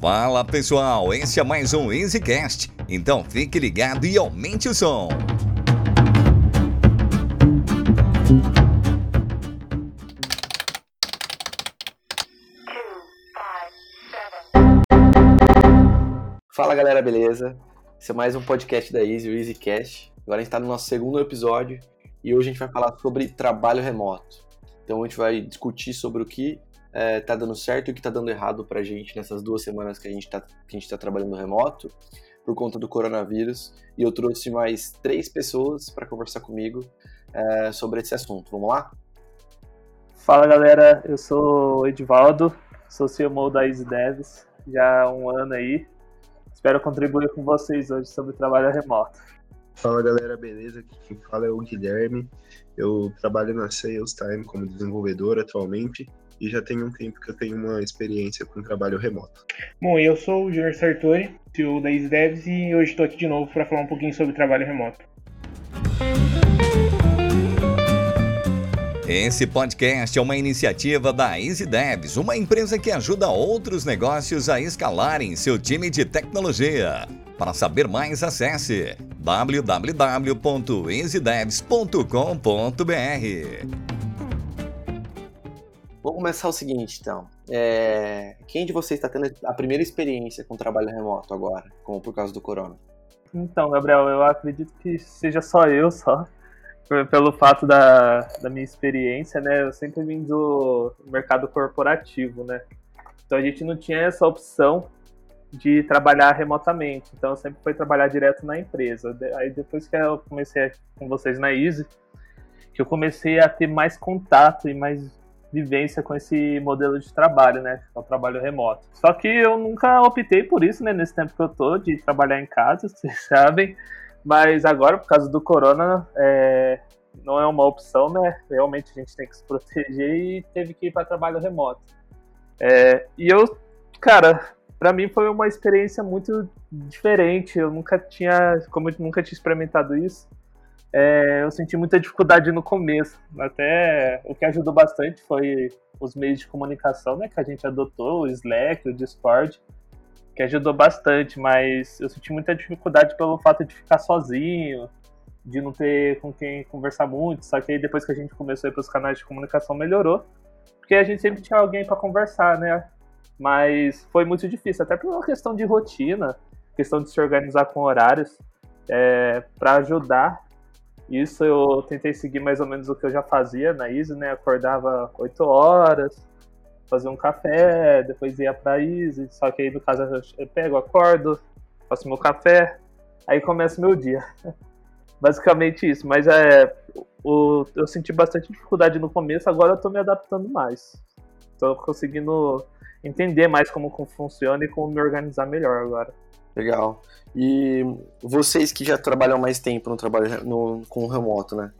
Fala pessoal, esse é mais um EasyCast, então fique ligado e aumente o som. Fala galera, beleza? Esse é mais um podcast da Easy, o EasyCast. Agora a gente está no nosso segundo episódio e hoje a gente vai falar sobre trabalho remoto. Então a gente vai discutir sobre o que é, tá dando certo e o que tá dando errado pra gente nessas duas semanas que a gente tá, que a gente tá trabalhando remoto por conta do coronavírus. E eu trouxe mais três pessoas para conversar comigo é, sobre esse assunto. Vamos lá? Fala galera, eu sou o Edivaldo, sou CMO da Easy Devs, já há um ano aí. Espero contribuir com vocês hoje sobre trabalho remoto. Fala galera, beleza? Aqui quem fala é o Guilherme. Eu trabalho na Sales Time como desenvolvedor atualmente e já tem um tempo que eu tenho uma experiência com trabalho remoto. Bom, eu sou o Júnior Sartori, CEO da EasyDevs e hoje estou aqui de novo para falar um pouquinho sobre trabalho remoto. Esse podcast é uma iniciativa da EasyDevs, uma empresa que ajuda outros negócios a escalarem seu time de tecnologia. Para saber mais, acesse www.easydevs.com.br. Vamos começar o seguinte, então. É... Quem de vocês está tendo a primeira experiência com trabalho remoto agora, como por causa do corona? Então, Gabriel, eu acredito que seja só eu, só. Pelo fato da, da minha experiência, né? Eu sempre vim do mercado corporativo, né? Então a gente não tinha essa opção de trabalhar remotamente. Então eu sempre fui trabalhar direto na empresa. Aí depois que eu comecei com vocês na Easy, que eu comecei a ter mais contato e mais vivência com esse modelo de trabalho, né? Que é o trabalho remoto. Só que eu nunca optei por isso, né? Nesse tempo que eu tô, de trabalhar em casa, vocês sabem. Mas agora, por causa do corona, é, não é uma opção, né? Realmente a gente tem que se proteger e teve que ir para trabalho remoto. É, e eu, cara, para mim foi uma experiência muito diferente. Eu nunca tinha, como eu nunca tinha experimentado isso, é, eu senti muita dificuldade no começo. Até o que ajudou bastante foi os meios de comunicação né, que a gente adotou, o Slack, o Discord, que ajudou bastante, mas eu senti muita dificuldade pelo fato de ficar sozinho, de não ter com quem conversar muito. Só que aí depois que a gente começou a ir para os canais de comunicação melhorou, porque a gente sempre tinha alguém para conversar, né? Mas foi muito difícil, até por uma questão de rotina, questão de se organizar com horários, é, para ajudar isso eu tentei seguir mais ou menos o que eu já fazia na Easy, né? Acordava 8 horas, fazia um café, depois ia pra Easy, só que aí no caso eu pego, acordo, faço meu café, aí começa meu dia. Basicamente isso, mas é, o, eu senti bastante dificuldade no começo, agora eu tô me adaptando mais. Tô conseguindo entender mais como funciona e como me organizar melhor agora. Legal. E vocês que já trabalham mais tempo no trabalho no, com o remoto, né?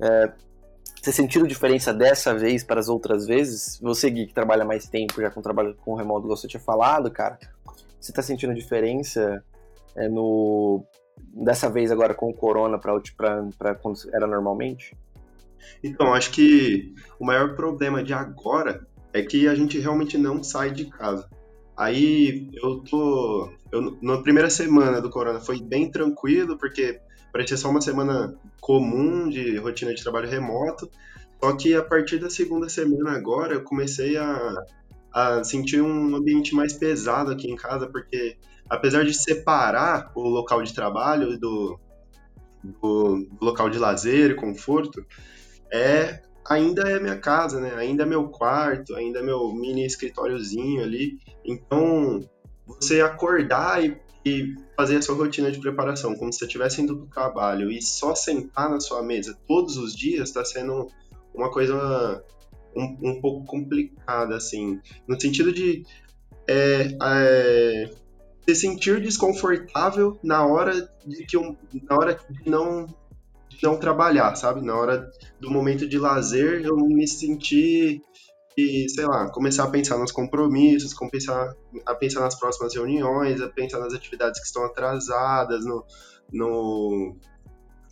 É, você sentiu diferença dessa vez para as outras vezes? Você, Gui, que trabalha mais tempo já com trabalho com remoto, você tinha falado, cara. Você está sentindo diferença é, no dessa vez agora com o corona para quando era normalmente? Então, acho que o maior problema de agora é que a gente realmente não sai de casa. Aí eu tô. Eu, na primeira semana do Corona foi bem tranquilo, porque parecia só uma semana comum de rotina de trabalho remoto. Só que a partir da segunda semana agora eu comecei a, a sentir um ambiente mais pesado aqui em casa, porque apesar de separar o local de trabalho do, do, do local de lazer e conforto, é ainda é minha casa, né? Ainda é meu quarto, ainda é meu mini escritóriozinho ali. Então, você acordar e, e fazer a sua rotina de preparação como se você estivesse indo para o trabalho e só sentar na sua mesa todos os dias está sendo uma coisa um, um, pouco complicada, assim. No sentido de é, é, se sentir desconfortável na hora de que um, na hora de não não trabalhar, sabe? Na hora do momento de lazer, eu me senti e, sei lá, começar a pensar nos compromissos, começar a pensar nas próximas reuniões, a pensar nas atividades que estão atrasadas, no, no,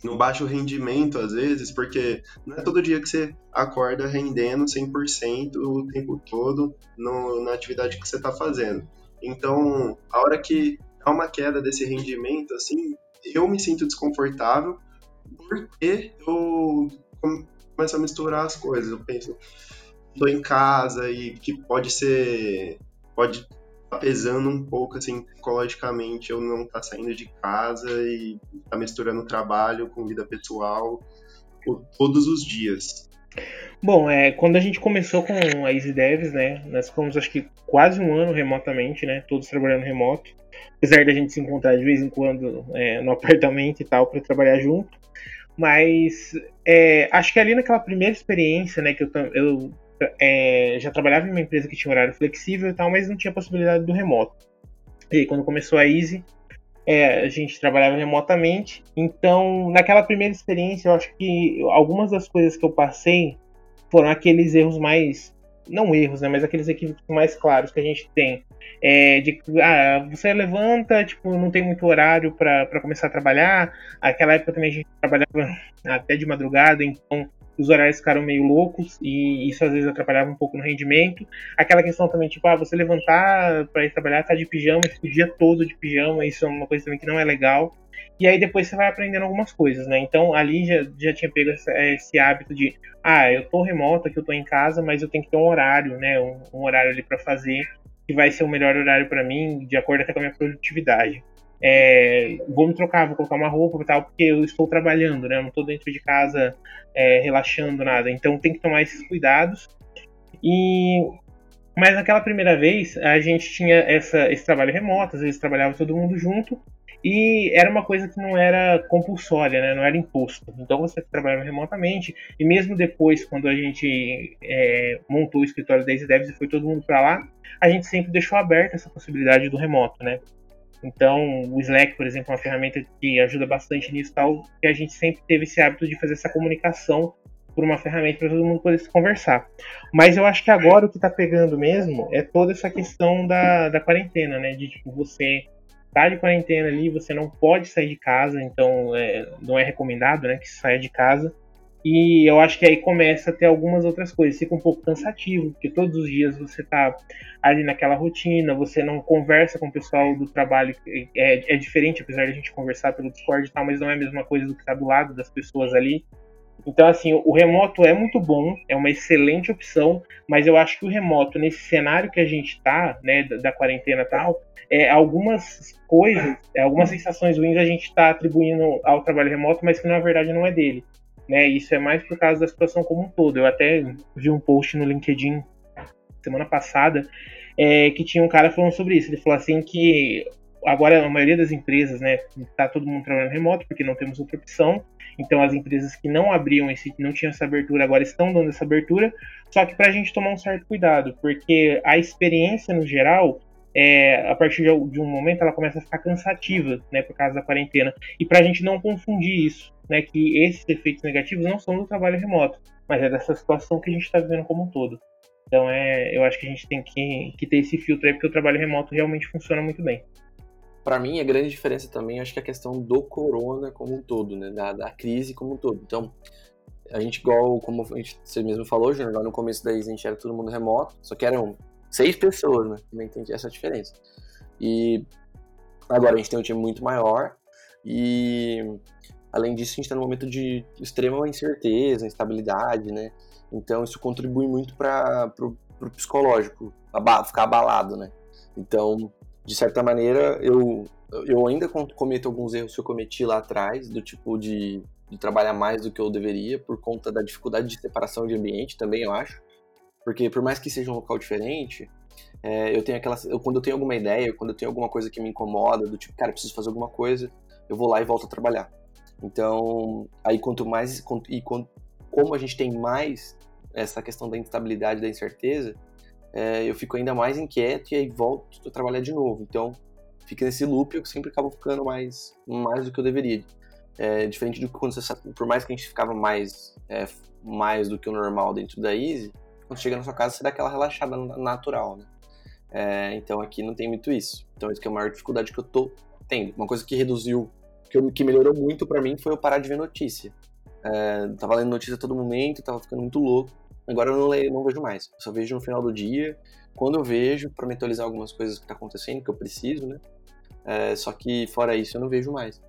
no baixo rendimento, às vezes, porque não é todo dia que você acorda rendendo 100% o tempo todo no, na atividade que você está fazendo. Então, a hora que há uma queda desse rendimento, assim, eu me sinto desconfortável porque eu começo a misturar as coisas. Eu penso, estou em casa e que pode ser, pode estar tá pesando um pouco, assim, psicologicamente, eu não tá saindo de casa e tá misturando trabalho com vida pessoal todos os dias. Bom, é, quando a gente começou com a Easy Devs, né, nós ficamos acho que quase um ano remotamente, né, todos trabalhando remoto, apesar da gente se encontrar de vez em quando é, no apartamento e tal para trabalhar junto, mas é, acho que ali naquela primeira experiência, né, que eu, eu é, já trabalhava em uma empresa que tinha horário flexível e tal, mas não tinha possibilidade do remoto. E aí, quando começou a Easy, é, a gente trabalhava remotamente. Então, naquela primeira experiência, eu acho que algumas das coisas que eu passei foram aqueles erros mais. Não erros, né? Mas aqueles equívocos mais claros que a gente tem. É, de ah, você levanta, tipo, não tem muito horário para começar a trabalhar. Aquela época também a gente trabalhava até de madrugada, então os horários ficaram meio loucos e isso às vezes atrapalhava um pouco no rendimento. Aquela questão também, tipo, ah, você levantar para ir trabalhar, tá de pijama, o dia todo de pijama, isso é uma coisa também que não é legal. E aí depois você vai aprendendo algumas coisas, né? Então ali já, já tinha pego esse, esse hábito de, ah, eu tô remoto aqui, eu tô em casa, mas eu tenho que ter um horário, né? Um, um horário ali para fazer que vai ser o melhor horário para mim, de acordo até com a minha produtividade é, vou me trocar, vou colocar uma roupa e tal, porque eu estou trabalhando, né? Eu não estou dentro de casa é, relaxando nada. Então tem que tomar esses cuidados. E mas naquela primeira vez a gente tinha essa, esse trabalho remoto, às vezes trabalhava todo mundo junto e era uma coisa que não era compulsória, né? não era imposto. Então você trabalhava remotamente e mesmo depois, quando a gente é, montou o escritório da Easy Devs e foi todo mundo para lá, a gente sempre deixou aberta essa possibilidade do remoto, né? Então, o Slack, por exemplo, é uma ferramenta que ajuda bastante nisso tal, que a gente sempre teve esse hábito de fazer essa comunicação por uma ferramenta para todo mundo poder se conversar. Mas eu acho que agora o que está pegando mesmo é toda essa questão da, da quarentena, né? De tipo, você tá de quarentena ali, você não pode sair de casa, então é, não é recomendado, né, que saia de casa. E eu acho que aí começa a ter algumas outras coisas. Fica um pouco cansativo, porque todos os dias você tá ali naquela rotina, você não conversa com o pessoal do trabalho. É, é diferente, apesar de a gente conversar pelo Discord e tal, mas não é a mesma coisa do que tá do lado das pessoas ali. Então, assim, o remoto é muito bom, é uma excelente opção, mas eu acho que o remoto, nesse cenário que a gente tá, né, da, da quarentena e tal, é, algumas coisas, é, algumas sensações ruins a gente tá atribuindo ao trabalho remoto, mas que na verdade não é dele né? Isso é mais por causa da situação como um todo. Eu até vi um post no LinkedIn semana passada é, que tinha um cara falando sobre isso. Ele falou assim que agora a maioria das empresas, né, tá todo mundo trabalhando remoto porque não temos outra opção. Então as empresas que não abriam esse, não tinham essa abertura, agora estão dando essa abertura. Só que para a gente tomar um certo cuidado, porque a experiência no geral é, a partir de um momento ela começa a ficar cansativa, né, por causa da quarentena. E para a gente não confundir isso, né, que esses efeitos negativos não são do trabalho remoto, mas é dessa situação que a gente está vivendo como um todo. Então é, eu acho que a gente tem que, que ter esse filtro aí, porque o trabalho remoto realmente funciona muito bem. Para mim, a grande diferença também, acho que é a questão do corona como um todo, né, da, da crise como um todo. Então, a gente, igual, como a gente, você mesmo falou, Júnior, lá no começo da a gente era todo mundo remoto, só que eram seis pessoas, né? Também tem essa diferença. E agora a gente tem um time muito maior e além disso a gente está num momento de extrema incerteza, instabilidade, né? Então isso contribui muito para o psicológico, ficar abalado, né? Então, de certa maneira, eu, eu ainda cometo alguns erros que eu cometi lá atrás, do tipo de, de trabalhar mais do que eu deveria, por conta da dificuldade de separação de ambiente também, eu acho. Porque por mais que seja um local diferente, é, eu tenho aquela. Eu, quando eu tenho alguma ideia, quando eu tenho alguma coisa que me incomoda, do tipo, cara, preciso fazer alguma coisa, eu vou lá e volto a trabalhar. Então, aí quanto mais. E quanto, como a gente tem mais essa questão da instabilidade, da incerteza, é, eu fico ainda mais inquieto e aí volto a trabalhar de novo. Então, fica nesse loop, eu sempre acabo ficando mais, mais do que eu deveria. É, diferente do que quando você por mais que a gente ficava mais, é, mais do que o normal dentro da Easy, quando chega na sua casa, você dá aquela relaxada natural, né? É, então aqui não tem muito isso. Então isso que é a maior dificuldade que eu tô tendo. Uma coisa que reduziu, que, eu, que melhorou muito para mim foi eu parar de ver notícia. É, tava lendo notícia a todo momento, tava ficando muito louco. Agora eu não, leio, não vejo mais. Eu só vejo no final do dia, quando eu vejo, para me atualizar algumas coisas que tá acontecendo, que eu preciso, né? É, só que fora isso eu não vejo mais.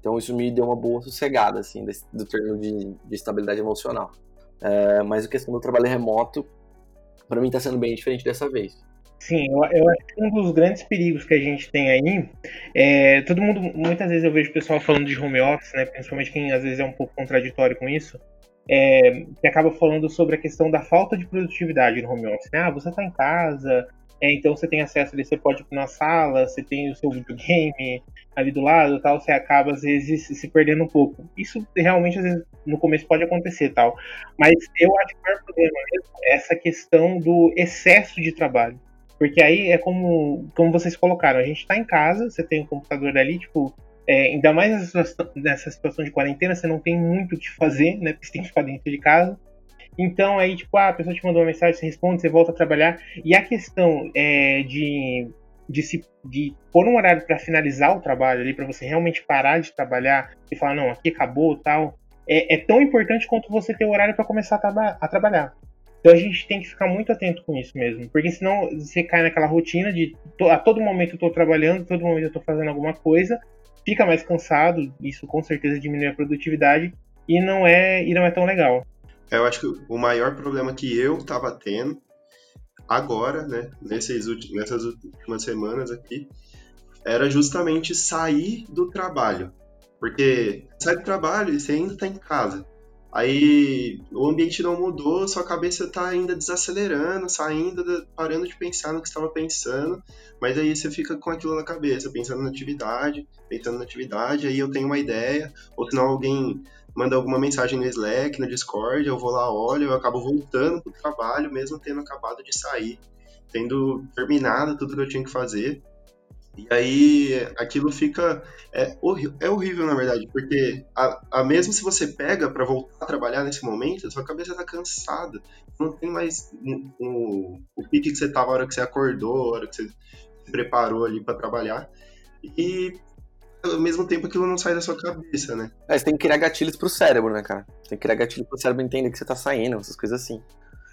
Então isso me deu uma boa sossegada, assim, desse, do termo de, de estabilidade emocional. É, mas a questão do trabalho remoto, para mim tá sendo bem diferente dessa vez. Sim, eu, eu, acho que um dos grandes perigos que a gente tem aí é. Todo mundo, muitas vezes eu vejo o pessoal falando de home office, né? Principalmente quem às vezes é um pouco contraditório com isso. É, que acaba falando sobre a questão da falta de produtividade no home office. Né? Ah, você está em casa, é, então você tem acesso ali, você pode ir na sala, você tem o seu videogame ali do lado tal, você acaba às vezes se perdendo um pouco. Isso realmente às vezes no começo pode acontecer tal. Mas eu acho que o maior problema mesmo é essa questão do excesso de trabalho. Porque aí é como, como vocês colocaram, a gente está em casa, você tem o computador ali, tipo, é, ainda mais nessa situação, de quarentena, você não tem muito o que fazer, né? Porque você tem que ficar dentro de casa. Então aí, tipo, ah, a pessoa te mandou uma mensagem, você responde, você volta a trabalhar. E a questão é, de, de, se, de pôr um horário para finalizar o trabalho ali, para você realmente parar de trabalhar e falar, não, aqui acabou tal, é, é tão importante quanto você ter o horário para começar a, traba a trabalhar. Então a gente tem que ficar muito atento com isso mesmo, porque senão você cai naquela rotina de a todo momento eu estou trabalhando, todo momento eu estou fazendo alguma coisa, fica mais cansado, isso com certeza diminui a produtividade e não é e não é tão legal. Eu acho que o maior problema que eu estava tendo agora, né, nessas últimas, nessas últimas semanas aqui, era justamente sair do trabalho. Porque sai do trabalho e você ainda está em casa. Aí o ambiente não mudou, sua cabeça tá ainda desacelerando, saindo, parando de pensar no que estava pensando, mas aí você fica com aquilo na cabeça, pensando na atividade, pensando na atividade, aí eu tenho uma ideia, ou senão alguém manda alguma mensagem no Slack, no Discord, eu vou lá, olho, eu acabo voltando pro trabalho, mesmo tendo acabado de sair, tendo terminado tudo que eu tinha que fazer. E aí aquilo fica. É, horrível, é horrível, na verdade, porque a, a mesmo se você pega para voltar a trabalhar nesse momento, sua cabeça tá cansada. Não tem mais o pique que você tava a hora que você acordou, a hora que você se preparou ali para trabalhar. E ao mesmo tempo aquilo não sai da sua cabeça, né? É, você tem que criar gatilhos pro cérebro, né, cara? Tem que criar gatilhos pro cérebro entender que você tá saindo, essas coisas assim.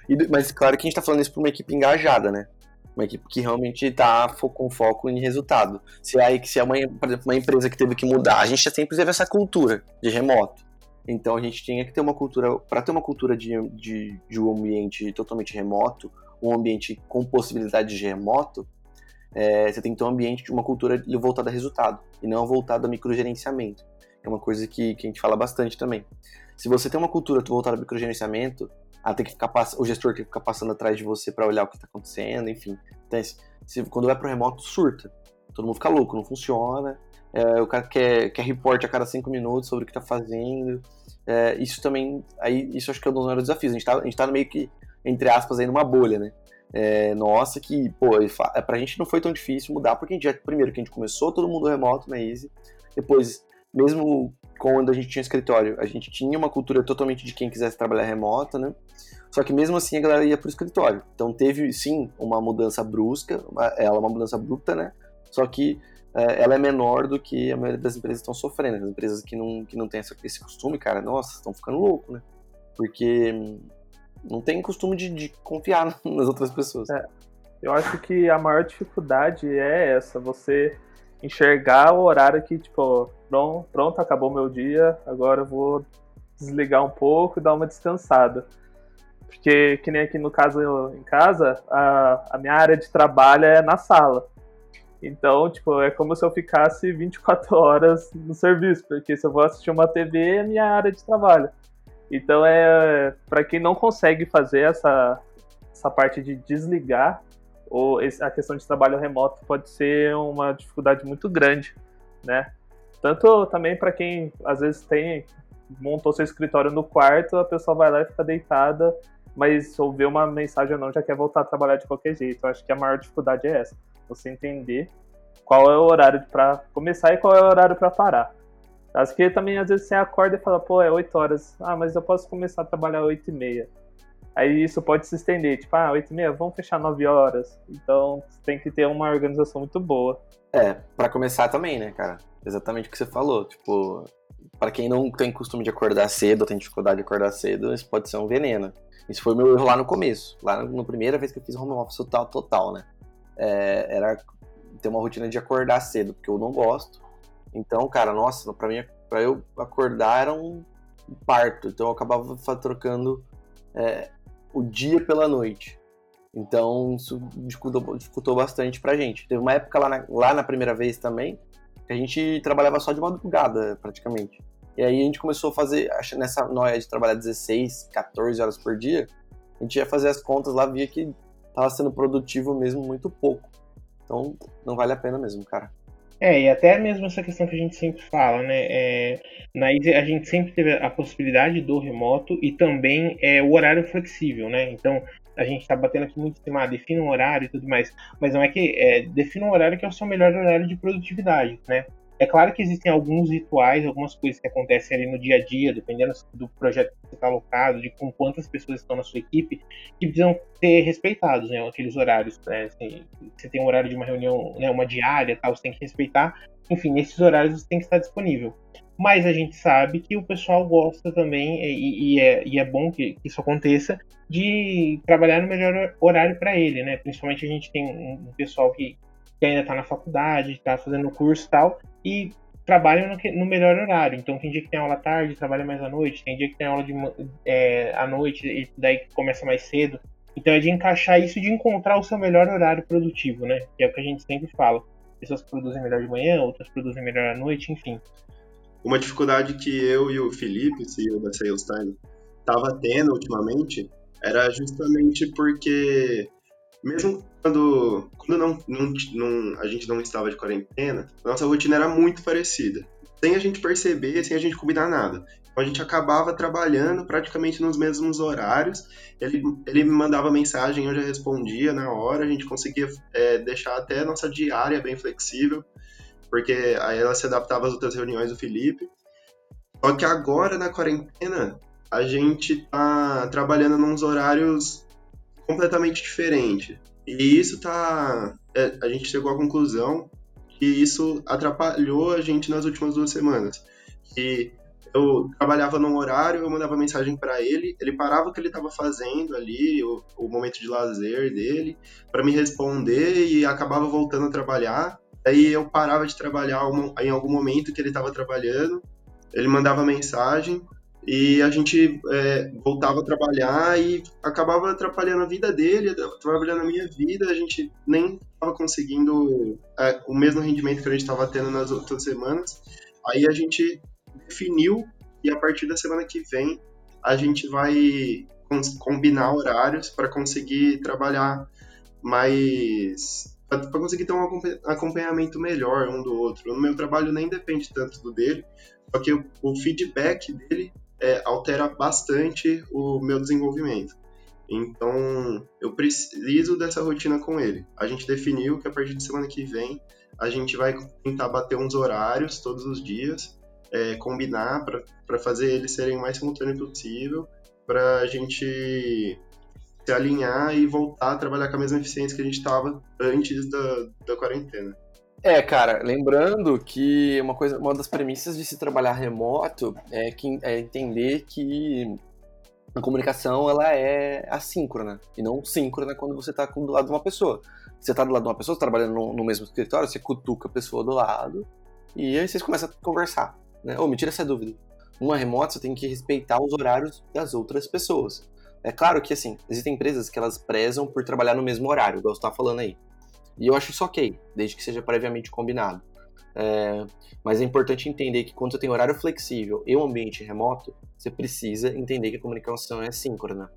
E, mas claro que a gente tá falando isso pra uma equipe engajada, né? Uma equipe que realmente está com foco em resultado. Se é, se é uma, por exemplo, uma empresa que teve que mudar, a gente sempre teve essa cultura de remoto. Então a gente tinha que ter uma cultura, para ter uma cultura de, de, de, um ambiente totalmente remoto, um ambiente com possibilidade de remoto, é, você tem que ter um ambiente de uma cultura voltada a resultado e não voltada a microgerenciamento. É uma coisa que, que a gente fala bastante também. Se você tem uma cultura voltada a microgerenciamento, ah, tem que ficar o gestor tem que ficar passando atrás de você para olhar o que está acontecendo, enfim. Então, se, quando vai pro remoto, surta. Todo mundo fica louco, não funciona. É, o cara quer, quer report a cada cinco minutos sobre o que está fazendo. É, isso também, aí, isso acho que é um dos maiores desafios. A gente, tá, gente tá meio que, entre aspas, aí numa bolha, né? É, nossa, que, pô, é, pra gente não foi tão difícil mudar, porque a gente já, primeiro que a gente começou todo mundo remoto na Easy, depois, mesmo quando a gente tinha escritório, a gente tinha uma cultura totalmente de quem quisesse trabalhar remota, né? Só que mesmo assim a galera ia pro escritório. Então teve sim uma mudança brusca, ela é uma mudança abrupta, né? Só que é, ela é menor do que a maioria das empresas estão sofrendo. As empresas que não, que não têm esse costume, cara, nossa, estão ficando louco, né? Porque não tem costume de, de confiar nas outras pessoas. É, eu acho que a maior dificuldade é essa, você enxergar o horário que, tipo, pronto, pronto, acabou meu dia, agora eu vou desligar um pouco e dar uma descansada. Porque, que nem aqui no caso em casa, a, a minha área de trabalho é na sala. Então, tipo, é como se eu ficasse 24 horas no serviço, porque se eu vou assistir uma TV, é minha área de trabalho. Então, é para quem não consegue fazer essa, essa parte de desligar, ou a questão de trabalho remoto pode ser uma dificuldade muito grande, né? Tanto também para quem às vezes tem montou seu escritório no quarto, a pessoa vai lá e fica deitada, mas ouvir uma mensagem ou não já quer voltar a trabalhar de qualquer jeito. Eu acho que a maior dificuldade é essa, você entender qual é o horário para começar e qual é o horário para parar. Acho que também às vezes você acorda e fala, pô, é 8 horas. Ah, mas eu posso começar a trabalhar 8 e meia. Aí isso pode se estender, tipo, ah, 8 e meia, vamos fechar 9 horas. Então tem que ter uma organização muito boa. É, para começar também, né, cara? Exatamente o que você falou. Tipo, para quem não tem costume de acordar cedo, ou tem dificuldade de acordar cedo, isso pode ser um veneno. Isso foi meu erro lá no começo. Lá na primeira vez que eu fiz home office total, total né? É, era ter uma rotina de acordar cedo, porque eu não gosto. Então, cara, nossa, pra mim, pra eu acordar era um parto. Então eu acabava trocando é, o dia pela noite. Então isso dificultou, dificultou bastante pra gente. Teve uma época lá na, lá na primeira vez também que a gente trabalhava só de madrugada, praticamente. E aí a gente começou a fazer, nessa noia de trabalhar 16, 14 horas por dia, a gente ia fazer as contas lá, via que tava sendo produtivo mesmo muito pouco. Então não vale a pena mesmo, cara. É, e até mesmo essa questão que a gente sempre fala, né? É, na Easy a gente sempre teve a possibilidade do remoto e também é, o horário flexível, né? Então a gente tá batendo aqui muito em cima, ah, defina um horário e tudo mais, mas não é que é, defina um horário que é o seu melhor horário de produtividade, né? É claro que existem alguns rituais, algumas coisas que acontecem ali no dia a dia, dependendo do projeto que você está alocado, de com quantas pessoas estão na sua equipe, que precisam ser respeitados, né? Aqueles horários. Né? Assim, você tem um horário de uma reunião, né, uma diária, tal, você tem que respeitar. Enfim, nesses horários você tem que estar disponível. Mas a gente sabe que o pessoal gosta também, e, e, é, e é, bom que, que, isso aconteça, de trabalhar no melhor horário para ele, né? Principalmente a gente tem um pessoal que, que ainda está na faculdade, está fazendo curso e tal, e trabalham no, no, melhor horário. Então tem dia que tem aula tarde, trabalha mais à noite, tem dia que tem aula de, é, à noite e daí começa mais cedo. Então é de encaixar isso de encontrar o seu melhor horário produtivo, né? Que é o que a gente sempre fala. Pessoas produzem melhor de manhã, outras produzem melhor à noite, enfim. Uma dificuldade que eu e o Felipe, CEO da Sales Time, tava tendo ultimamente era justamente porque mesmo quando, quando não, não, não, a gente não estava de quarentena, nossa rotina era muito parecida. Sem a gente perceber, sem a gente combinar nada. Então a gente acabava trabalhando praticamente nos mesmos horários. Ele, ele me mandava mensagem, eu já respondia na hora. A gente conseguia é, deixar até a nossa diária bem flexível, porque aí ela se adaptava às outras reuniões do Felipe. Só que agora, na quarentena, a gente tá trabalhando nos horários completamente diferente. E isso tá. É, a gente chegou à conclusão que isso atrapalhou a gente nas últimas duas semanas. Que eu trabalhava num horário, eu mandava mensagem para ele, ele parava o que ele estava fazendo ali, o, o, momento de lazer dele, para me responder e acabava voltando a trabalhar. Aí eu parava de trabalhar em algum momento que ele estava trabalhando, ele mandava mensagem, e a gente é, voltava a trabalhar e acabava atrapalhando a vida dele, atrapalhando a minha vida. A gente nem estava conseguindo é, o mesmo rendimento que a gente estava tendo nas outras semanas. Aí a gente definiu e a partir da semana que vem a gente vai combinar horários para conseguir trabalhar mais para conseguir ter um acompanhamento melhor um do outro. No meu trabalho nem depende tanto do dele, só que o feedback dele é, altera bastante o meu desenvolvimento. Então, eu preciso dessa rotina com ele. A gente definiu que a partir de semana que vem a gente vai tentar bater uns horários todos os dias, é, combinar para fazer eles serem o mais simultâneo possível, para a gente se alinhar e voltar a trabalhar com a mesma eficiência que a gente estava antes da, da quarentena. É, cara, lembrando que uma coisa, uma das premissas de se trabalhar remoto é, que, é entender que a comunicação ela é assíncrona e não síncrona quando você está do lado de uma pessoa. Você está do lado de uma pessoa, tá trabalhando no, no, mesmo escritório, você cutuca a pessoa do lado e aí vocês começam a conversar. Né? Ô, me tira essa dúvida. Numa remota você tem que respeitar os horários das outras pessoas. É claro que, assim, existem empresas que elas prezam por trabalhar no mesmo horário, igual você está falando aí. E eu acho isso ok, desde que seja previamente combinado. É, mas é importante entender que quando você tem horário flexível e um ambiente remoto, você precisa entender que a comunicação é síncrona.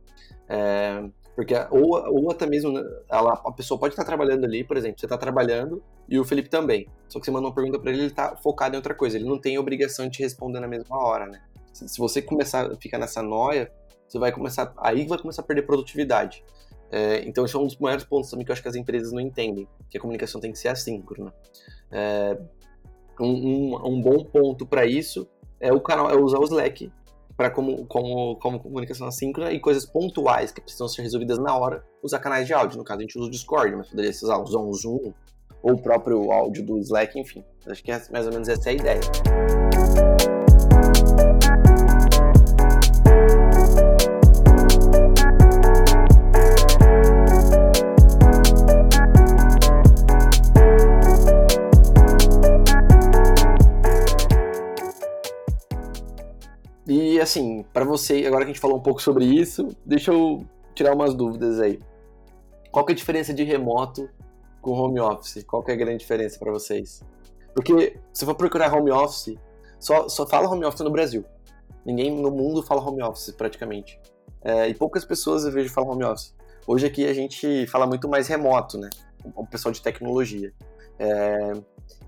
É, porque, ou, ou até mesmo, né, ela, a pessoa pode estar trabalhando ali, por exemplo, você está trabalhando e o Felipe também. Só que você manda uma pergunta para ele, ele está focado em outra coisa, ele não tem obrigação de te responder na mesma hora, né? Se, se você começar a ficar nessa noia, você vai começar, aí vai começar a perder produtividade. É, então, esse é um dos maiores pontos também que eu acho que as empresas não entendem, que a comunicação tem que ser assíncrona. É, um, um, um, bom ponto para isso é o canal, é usar o Slack para como, como, como comunicação assíncrona e coisas pontuais que precisam ser resolvidas na hora, usar canais de áudio. No caso, a gente usa o Discord, mas poderia usar o Zoom ou o próprio áudio do Slack, enfim. Acho que é mais ou menos essa é a ideia. Assim, para você, agora que a gente falou um pouco sobre isso, deixa eu tirar umas dúvidas aí. Qual que é a diferença de remoto com home office? Qual que é a grande diferença para vocês? Porque se for procurar home office, só, só fala home office no Brasil. Ninguém no mundo fala home office, praticamente. É, e poucas pessoas eu vejo falam home office. Hoje aqui a gente fala muito mais remoto, né? O pessoal de tecnologia. É,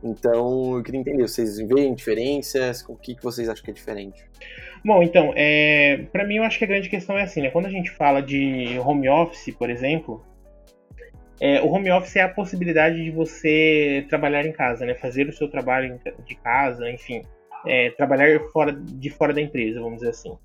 então, eu queria entender, vocês veem diferenças? O que, que vocês acham que é diferente? Bom, então, é, para mim eu acho que a grande questão é assim, né? Quando a gente fala de home office, por exemplo, é, o home office é a possibilidade de você trabalhar em casa, né? Fazer o seu trabalho de casa, enfim, é, trabalhar fora, de fora da empresa, vamos dizer assim.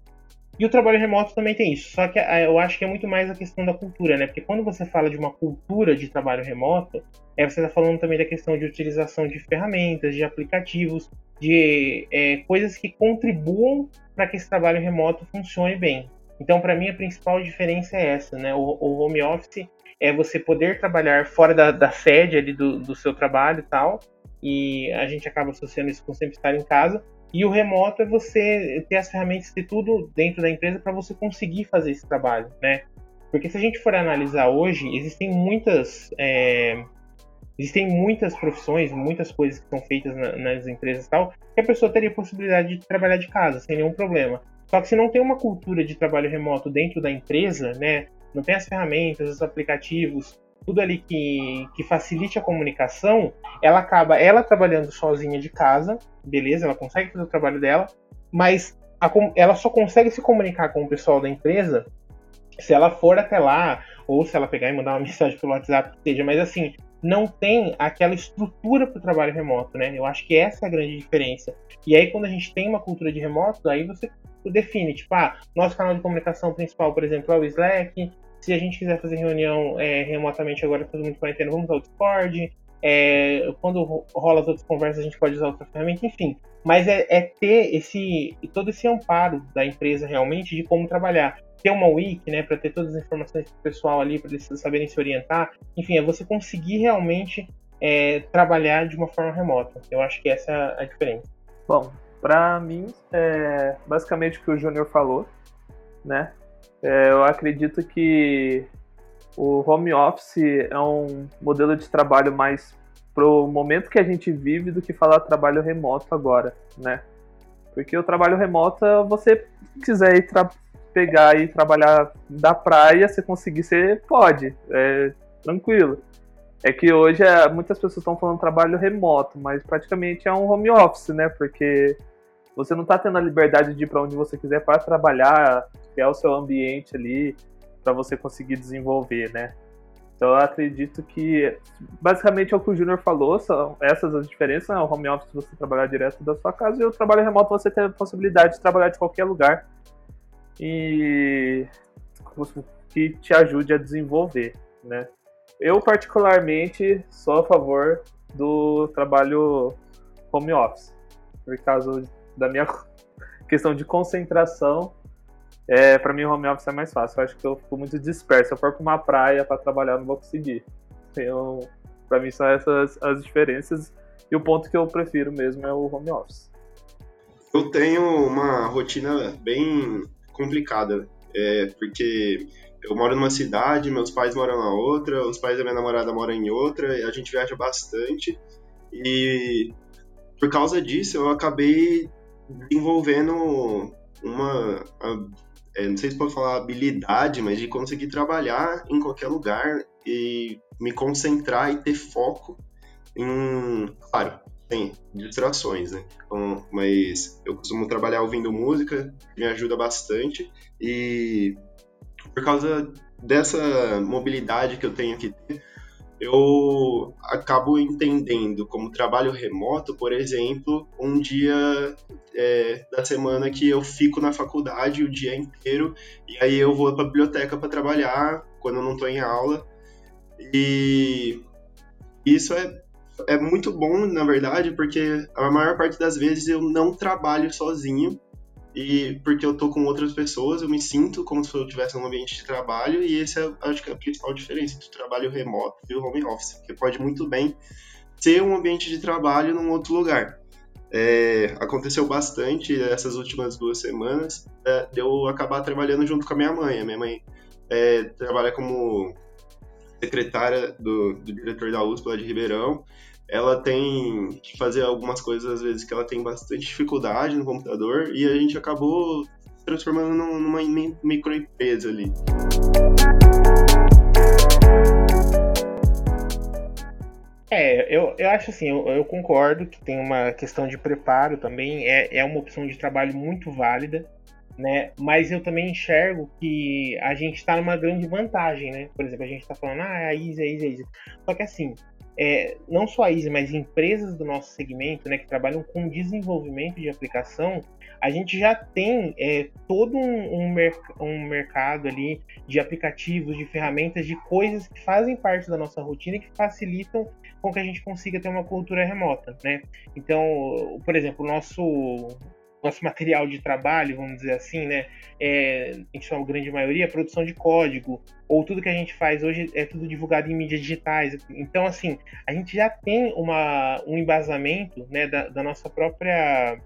E o trabalho remoto também tem isso. Só que é, eu acho que é muito mais a questão da cultura, né? Porque quando você fala de uma cultura de trabalho remoto, é, você está falando também da questão de utilização de ferramentas, de aplicativos, de é, coisas que contribuam para que esse trabalho remoto funcione bem. Então, para mim, a principal diferença é essa, né? O, o, home office é você poder trabalhar fora da, da sede ali do, do seu trabalho e tal, e a gente acaba associando isso com sempre estar em casa. E o remoto é você ter as ferramentas, ter tudo dentro da empresa para você conseguir fazer esse trabalho, né? Porque se a gente for analisar hoje, existem muitas é, existem muitas profissões, muitas coisas que são feitas na, nas empresas e tal, que a pessoa teria possibilidade de trabalhar de casa sem nenhum problema. Só que se não tem uma cultura de trabalho remoto dentro da empresa, né, não tem as ferramentas, os aplicativos, tudo ali que, que facilite a comunicação, ela acaba ela trabalhando sozinha de casa, beleza, ela consegue fazer o trabalho dela, mas a, ela só consegue se comunicar com o pessoal da empresa se ela for até lá, ou se ela pegar e mandar uma mensagem pelo WhatsApp, seja, mas assim, não tem aquela estrutura para o trabalho remoto, né? Eu acho que essa é a grande diferença. E aí, quando a gente tem uma cultura de remoto, aí você define, tipo, ah, nosso canal de comunicação principal, por exemplo, é o Slack. Se a gente quiser fazer reunião é, remotamente agora, todo mundo quarentena, vamos usar o Discord. É, quando rola as outras conversas, a gente pode usar outra ferramenta, enfim. Mas é, é ter esse todo esse amparo da empresa realmente de como trabalhar ter uma wiki, né, para ter todas as informações do pessoal ali, para eles saberem se orientar. Enfim, é você conseguir realmente é, trabalhar de uma forma remota. Eu acho que essa é a diferença. Bom, para mim, é basicamente o que o Júnior falou, né? É, eu acredito que o home office é um modelo de trabalho mais pro momento que a gente vive do que falar trabalho remoto agora, né? Porque o trabalho remoto, você quiser ir pegar e trabalhar da praia, você conseguir, você pode, é tranquilo. É que hoje é, muitas pessoas estão falando trabalho remoto, mas praticamente é um home office, né? Porque você não está tendo a liberdade de ir para onde você quiser para trabalhar, criar o seu ambiente ali, para você conseguir desenvolver, né? Então eu acredito que basicamente é o que o Júnior falou, são essas as diferenças, né? o home office você trabalhar direto da sua casa e o trabalho remoto você ter a possibilidade de trabalhar de qualquer lugar e que te ajude a desenvolver, né? Eu particularmente sou a favor do trabalho home office, por causa da minha questão de concentração. É, para mim, o home office é mais fácil. Eu acho que eu fico muito disperso. Se eu for para uma praia para trabalhar, não vou conseguir. Então, para mim, são essas as diferenças. E o ponto que eu prefiro mesmo é o home office. Eu tenho uma rotina bem complicada, é, porque eu moro numa cidade, meus pais moram na outra, os pais da minha namorada moram em outra, a gente viaja bastante, e por causa disso eu acabei desenvolvendo uma, é, não sei se pode falar habilidade, mas de conseguir trabalhar em qualquer lugar e me concentrar e ter foco em, claro, tem distrações, né? Então, mas eu costumo trabalhar ouvindo música, me ajuda bastante e por causa dessa mobilidade que eu tenho que ter, eu acabo entendendo como trabalho remoto, por exemplo, um dia é, da semana que eu fico na faculdade o dia inteiro e aí eu vou para a biblioteca para trabalhar quando eu não estou em aula. E isso é, é muito bom, na verdade, porque a maior parte das vezes eu não trabalho sozinho e porque eu tô com outras pessoas, eu me sinto como se eu estivesse num ambiente de trabalho, e esse é, acho que é a principal diferença entre o trabalho remoto e o home office, porque pode muito bem ser um ambiente de trabalho num outro lugar. É, aconteceu bastante essas últimas duas semanas é, de eu acabar trabalhando junto com a minha mãe. A minha mãe é, trabalha como secretária do, do diretor da USP lá de Ribeirão, ela tem que fazer algumas coisas, às vezes, que ela tem bastante dificuldade no computador, e a gente acabou transformando numa microempresa ali. É, eu, eu acho assim, eu, eu, concordo que tem uma questão de preparo também, é, é uma opção de trabalho muito válida, né? Mas eu também enxergo que a gente está numa grande vantagem, né? Por exemplo, a gente está falando, ah, é a Easy, a Easy, a Easy. Só que assim, é, não só a Easy, mas empresas do nosso segmento, né, que trabalham com desenvolvimento de aplicação, a gente já tem é, todo um, um, um, mercado ali de aplicativos, de ferramentas, de coisas que fazem parte da nossa rotina e que facilitam com que a gente consiga ter uma cultura remota, né? Então, por exemplo, o nosso nosso material de trabalho, vamos dizer assim, né? É, em sua grande maioria, produção de código, ou tudo que a gente faz hoje é tudo divulgado em mídias digitais. Então, assim, a gente já tem uma, um embasamento né, da, da nossa própria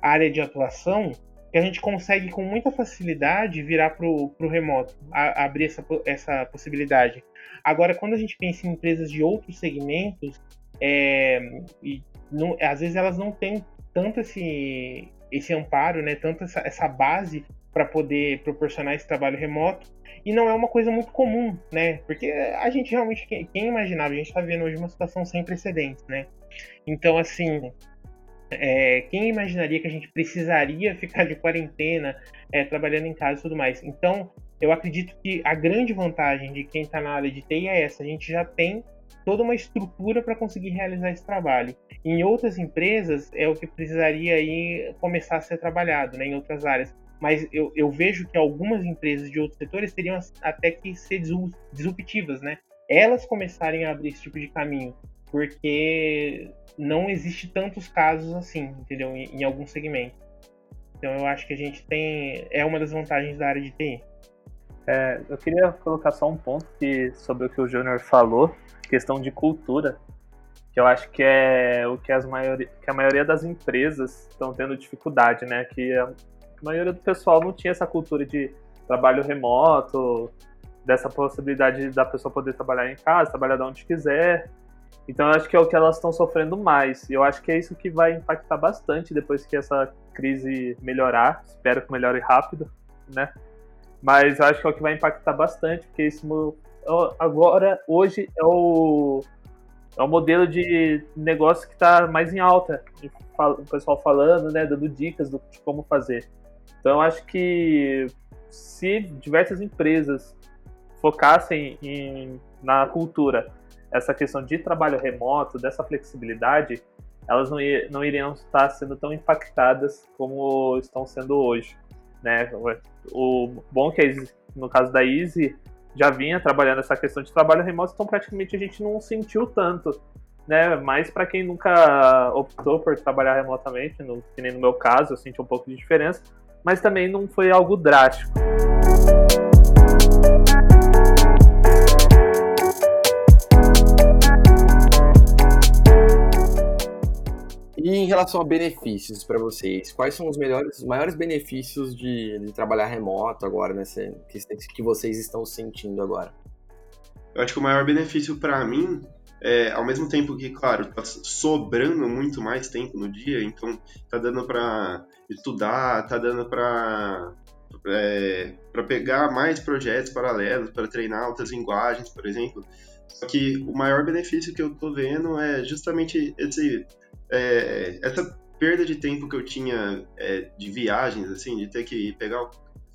área de atuação que a gente consegue com muita facilidade virar para o remoto, a, abrir essa, essa possibilidade. Agora, quando a gente pensa em empresas de outros segmentos, é, não, às vezes elas não têm tanto esse, esse amparo, né, tanto essa, essa base para poder proporcionar esse trabalho remoto. E não é uma coisa muito comum, né? Porque a gente realmente, quem imaginava, a gente está vendo hoje uma situação sem precedentes, né? Então, assim, é, quem imaginaria que a gente precisaria ficar de quarentena, é, trabalhando em casa e tudo mais? Então, eu acredito que a grande vantagem de quem está na área de TI é essa: a gente já tem toda uma estrutura para conseguir realizar esse trabalho. Em outras empresas é o que precisaria aí começar a ser trabalhado, né, em outras áreas. Mas eu, eu vejo que algumas empresas de outros setores teriam até que ser disruptivas, né? Elas começarem a abrir esse tipo de caminho, porque não existe tantos casos assim, entendeu? Em, em alguns segmentos. Então eu acho que a gente tem é uma das vantagens da área de TI. É, eu queria colocar só um ponto que, sobre o que o Júnior falou, questão de cultura, que eu acho que é o que, as maioria, que a maioria das empresas estão tendo dificuldade, né? Que a maioria do pessoal não tinha essa cultura de trabalho remoto, dessa possibilidade da pessoa poder trabalhar em casa, trabalhar de onde quiser. Então eu acho que é o que elas estão sofrendo mais. E eu acho que é isso que vai impactar bastante depois que essa crise melhorar. Espero que melhore rápido, né? Mas eu acho que é o que vai impactar bastante, porque isso agora, hoje, é o, é o modelo de negócio que está mais em alta. O pessoal falando, né, dando dicas de como fazer. Então, acho que se diversas empresas focassem em, na cultura essa questão de trabalho remoto, dessa flexibilidade, elas não, não iriam estar sendo tão impactadas como estão sendo hoje. Né? O bom que, no caso da Easy, já vinha trabalhando essa questão de trabalho remoto, então praticamente a gente não sentiu tanto, né? Mas para quem nunca optou por trabalhar remotamente, no, que nem no meu caso, eu senti um pouco de diferença, mas também não foi algo drástico. E em relação a benefícios para vocês, quais são os melhores, os maiores benefícios de, de trabalhar remoto agora, nessa, que, que vocês estão sentindo agora? Eu acho que o maior benefício para mim é, ao mesmo tempo que, claro, tá sobrando muito mais tempo no dia, então tá dando para estudar, tá dando para é, para pegar mais projetos paralelos, para treinar outras linguagens, por exemplo. Só que o maior benefício que eu tô vendo é justamente esse é, essa perda de tempo que eu tinha é, de viagens, assim, de ter que pegar o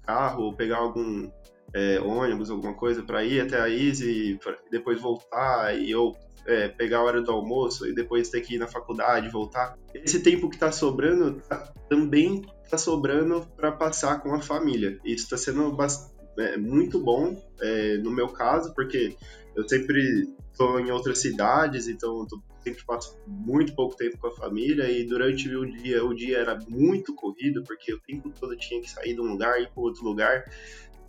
carro ou pegar algum é, ônibus, alguma coisa, para ir até a Easy, pra depois voltar, e eu é, pegar a hora do almoço e depois ter que ir na faculdade, voltar. Esse tempo que está sobrando tá, também está sobrando para passar com a família. Isso está sendo é, muito bom é, no meu caso, porque eu sempre estou em outras cidades, então eu sempre passo muito pouco tempo com a família e durante o dia o dia era muito corrido porque o tempo todo tinha que sair de um lugar e ir para outro lugar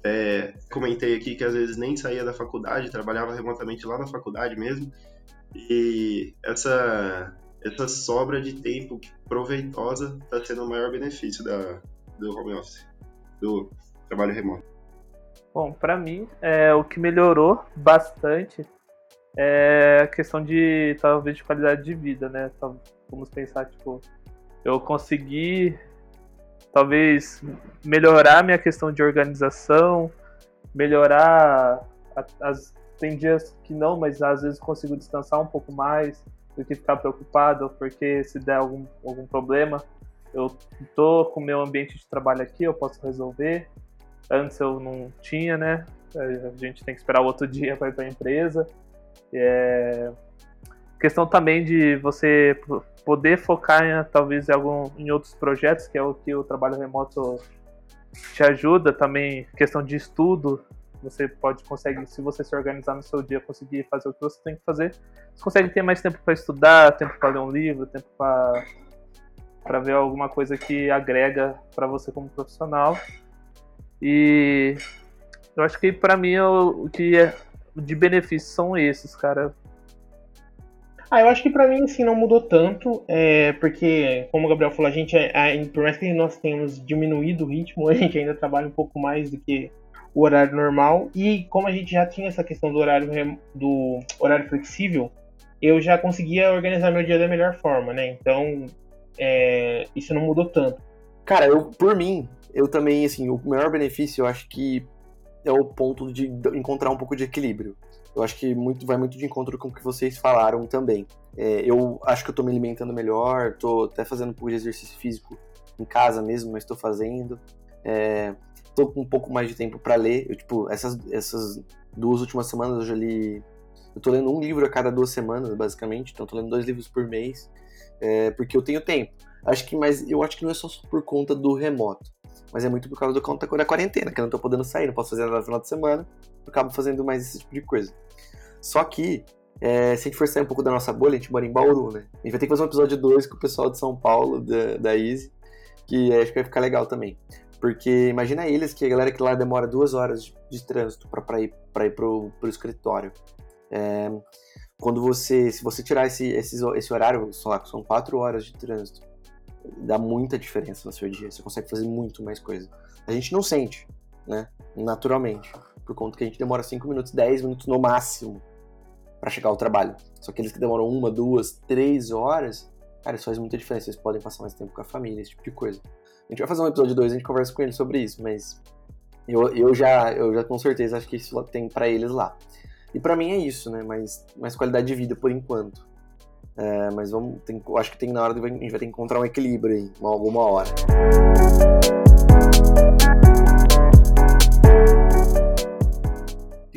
é, comentei aqui que às vezes nem saía da faculdade, trabalhava remotamente lá na faculdade mesmo. E essa, essa sobra de tempo proveitosa está sendo o maior benefício da, do home office, do trabalho remoto. Bom, para mim, é, o que melhorou bastante é a questão de, talvez, de qualidade de vida, né? Vamos pensar, tipo, eu consegui talvez melhorar minha questão de organização, melhorar as tem dias que não, mas às vezes consigo descansar um pouco mais do que ficar preocupado, porque se der algum, algum problema, eu tô com o meu ambiente de trabalho aqui, eu posso resolver. Antes eu não tinha, né? A gente tem que esperar o outro dia para ir para a empresa. É... Questão também de você poder focar em, talvez em, algum, em outros projetos, que é o que o trabalho remoto te ajuda também, questão de estudo, você pode consegue, se você se organizar no seu dia, conseguir fazer o que você tem que fazer, você consegue ter mais tempo para estudar, tempo para ler um livro, tempo para para ver alguma coisa que agrega para você como profissional. E eu acho que para mim o que é de benefícios são esses, cara. Ah, eu acho que para mim assim não mudou tanto, é, porque como o Gabriel falou, a gente, a, é, por mais que nós tenhamos diminuído o ritmo, a gente ainda trabalha um pouco mais do que o horário normal. E como a gente já tinha essa questão do horário do horário flexível, eu já conseguia organizar meu dia da melhor forma, né? Então é, isso não mudou tanto. Cara, eu por mim, eu também assim, o maior benefício eu acho que é o ponto de encontrar um pouco de equilíbrio eu acho que muito, vai muito de encontro com o que vocês falaram também. É, eu acho que eu tô me alimentando melhor, tô até fazendo um pouco de exercício físico em casa mesmo, mas estou fazendo. É, tô com um pouco mais de tempo para ler. Eu, tipo, essas, essas duas últimas semanas eu já li. Eu tô lendo um livro a cada duas semanas, basicamente. Então, tô lendo dois livros por mês, é, porque eu tenho tempo. Acho que, mas eu acho que não é só por conta do remoto, mas é muito por causa do conta da quarentena, que eu não tô podendo sair, não posso fazer nada no final de semana, eu acabo fazendo mais esse tipo de coisa. Só que, é, se a gente for sair um pouco da nossa bolha, a gente mora em Bauru, né? A gente vai ter que fazer um episódio 2 com o pessoal de São Paulo, da, da Easy, que acho que vai ficar legal também. Porque imagina eles que a galera que lá demora duas horas de, de trânsito para ir, pra ir pro, pro escritório. É, quando você, se você tirar esse, esse, esse horário, sei lá, são quatro horas de trânsito, dá muita diferença no seu dia. Você consegue fazer muito mais coisa. A gente não sente, né? Naturalmente. Por conta que a gente demora 5 minutos, 10 minutos no máximo para chegar ao trabalho. Só aqueles que demoram uma, duas, três horas, cara, isso faz muita diferença. Vocês podem passar mais tempo com a família, esse tipo de coisa. A gente vai fazer um episódio 2, a gente conversa com eles sobre isso, mas eu, eu, já, eu já com certeza acho que isso tem para eles lá. E para mim é isso, né? Mais, mais qualidade de vida por enquanto. É, mas vamos, tem, acho que tem na hora de, a gente vai ter que encontrar um equilíbrio aí, alguma hora.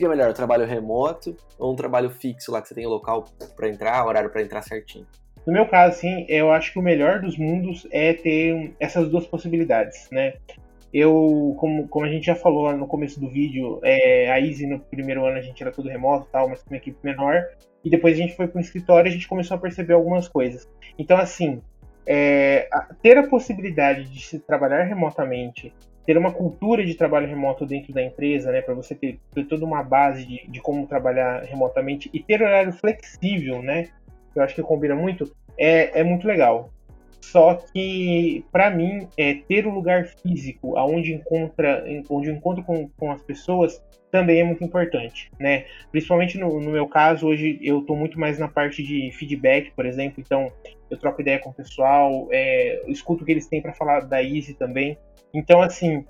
que é melhor, trabalho remoto ou um trabalho fixo lá que você tem o local para entrar, horário para entrar certinho? No meu caso, sim, eu acho que o melhor dos mundos é ter essas duas possibilidades, né? Eu, como, como a gente já falou lá no começo do vídeo, é, a Easy no primeiro ano a gente era tudo remoto tal, mas com uma equipe menor. E depois a gente foi para o escritório e a gente começou a perceber algumas coisas. Então, assim, é, ter a possibilidade de se trabalhar remotamente ter uma cultura de trabalho remoto dentro da empresa, né, para você ter, ter, toda uma base de, de, como trabalhar remotamente e ter horário flexível, né, eu acho que combina muito, é, é muito legal. Só que, para mim, é, ter o um lugar físico aonde encontra, onde encontro com, com as pessoas também é muito importante, né? Principalmente no, no meu caso, hoje eu estou muito mais na parte de feedback, por exemplo, então eu troco ideia com o pessoal, é, escuto o que eles têm para falar da Easy também. Então, assim,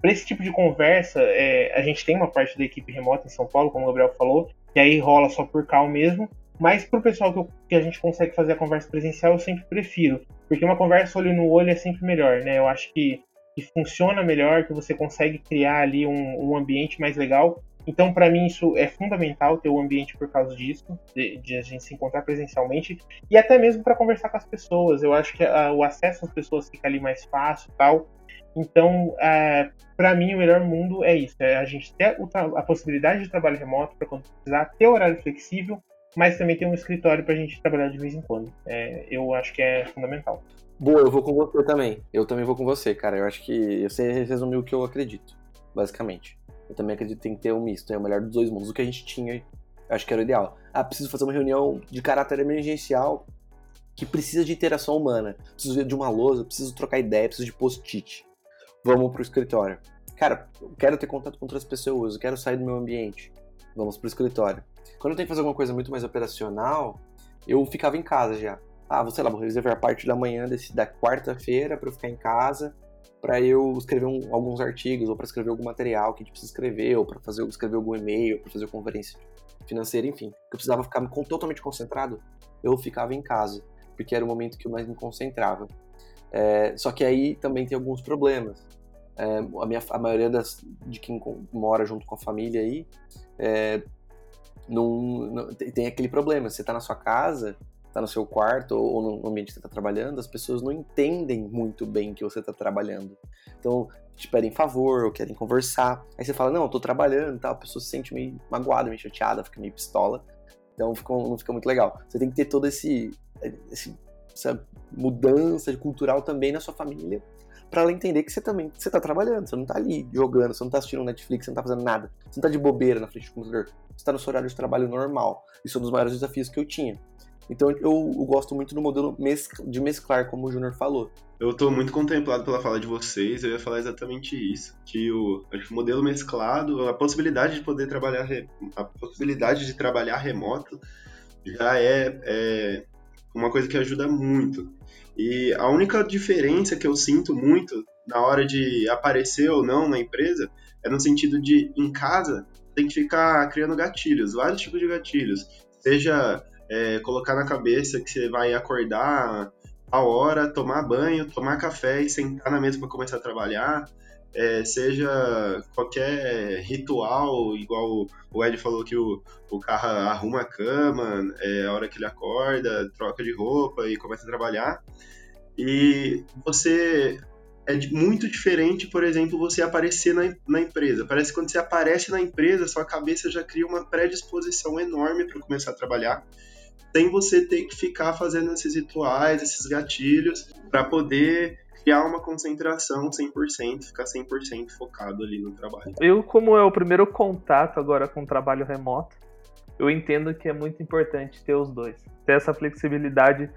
para esse tipo de conversa, é, a gente tem uma parte da equipe remota em São Paulo, como o Gabriel falou, que aí rola só por cal mesmo. Mas para o pessoal que, eu, que, a gente consegue fazer a conversa presencial, eu sempre prefiro. Porque uma conversa olho no olho é sempre melhor, né? Eu acho que que funciona melhor, que você consegue criar ali um, um ambiente mais legal. Então, para mim, isso é fundamental ter o um ambiente por causa disso, de, de, a gente se encontrar presencialmente e até mesmo para conversar com as pessoas. Eu acho que a, o acesso às pessoas fica ali mais fácil tal. Então, é, para mim, o melhor mundo é isso: é a gente ter a possibilidade de trabalho remoto para quando precisar, ter horário flexível, mas também ter um escritório para a gente trabalhar de vez em quando. É, eu acho que é fundamental. Boa, eu vou com você também. Eu também vou com você, cara. Eu acho que você resumiu o que eu acredito, basicamente. Eu também acredito que tem que ter um misto, é o melhor dos dois mundos. O que a gente tinha, acho que era o ideal. Ah, preciso fazer uma reunião de caráter emergencial que precisa de interação humana. Preciso de uma lousa, preciso trocar ideia, preciso de post-it. Vamos pro escritório. Cara, eu quero ter contato com outras pessoas, eu quero sair do meu ambiente. Vamos pro escritório. Quando eu tenho que fazer alguma coisa muito mais operacional, eu ficava em casa já. Ah, vou, sei lá, vou reservar a parte da manhã desse, da quarta-feira para eu ficar em casa para eu escrever um, alguns artigos ou para escrever algum material que a gente precisa escrever ou para fazer escrever algum e-mail, para fazer conferência financeira, enfim. Eu precisava ficar totalmente concentrado, eu ficava em casa, porque era o momento que eu mais me concentrava. É, só que aí também tem alguns problemas. É, a, minha, a maioria das, de quem mora junto com a família aí é, não, não, tem aquele problema. Você está na sua casa, está no seu quarto ou no ambiente que você está trabalhando, as pessoas não entendem muito bem que você está trabalhando. Então, te pedem favor ou querem conversar. Aí você fala, não, eu tô trabalhando e tal. A pessoa se sente meio magoada, meio chateada, fica meio pistola. Então fica, não fica muito legal. Você tem que ter todo esse, esse essa mudança cultural também na sua família para ela entender que você também você tá trabalhando, você não tá ali jogando, você não tá assistindo Netflix, você não tá fazendo nada, você não tá de bobeira na frente do computador, você tá no seu horário de trabalho normal. Isso é um dos maiores desafios que eu tinha. Então eu, eu gosto muito do modelo de mesclar, como o Júnior falou. Eu estou muito contemplado pela fala de vocês, eu ia falar exatamente isso, que o, o modelo mesclado, a possibilidade de poder trabalhar, a possibilidade de trabalhar remoto já é, é uma coisa que ajuda muito. E a única diferença que eu sinto muito na hora de aparecer ou não na empresa é no sentido de, em casa, tem que ficar criando gatilhos, vários tipos de gatilhos. Seja é, colocar na cabeça que você vai acordar a hora, tomar banho, tomar café e sentar na mesa para começar a trabalhar. É, seja qualquer ritual, igual o Ed falou que o, o carro arruma a cama, é a hora que ele acorda, troca de roupa e começa a trabalhar. E você é muito diferente, por exemplo, você aparecer na, na empresa. Parece que quando você aparece na empresa, sua cabeça já cria uma predisposição enorme para começar a trabalhar sem você ter que ficar fazendo esses rituais, esses gatilhos, para poder criar uma concentração 100%, ficar 100% focado ali no trabalho. Eu, como é o primeiro contato agora com o trabalho remoto, eu entendo que é muito importante ter os dois. Ter essa flexibilidade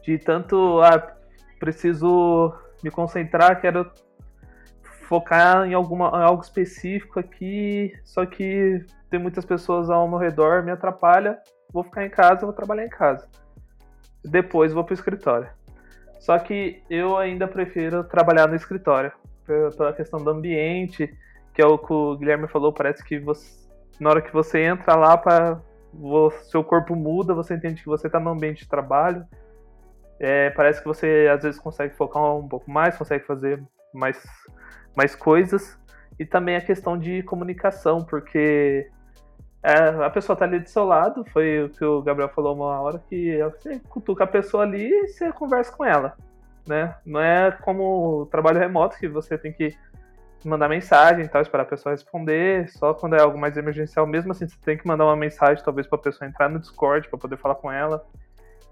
de tanto, ah, preciso me concentrar, quero focar em, alguma, em algo específico aqui, só que tem muitas pessoas ao meu redor, me atrapalha, vou ficar em casa, vou trabalhar em casa. Depois vou para o escritório. Só que eu ainda prefiro trabalhar no escritório, pela questão do ambiente, que é o que o Guilherme falou, parece que você, na hora que você entra lá, para seu corpo muda, você entende que você está no ambiente de trabalho. É, parece que você às vezes consegue focar um pouco mais, consegue fazer mais, mais coisas. E também a questão de comunicação, porque é, a pessoa tá ali do seu lado, foi o que o Gabriel falou uma hora, que você cutuca a pessoa ali e você conversa com ela, né? Não é como o trabalho remoto, que você tem que mandar mensagem e tal, esperar a pessoa responder, só quando é algo mais emergencial, mesmo assim você tem que mandar uma mensagem, talvez para a pessoa entrar no Discord para poder falar com ela.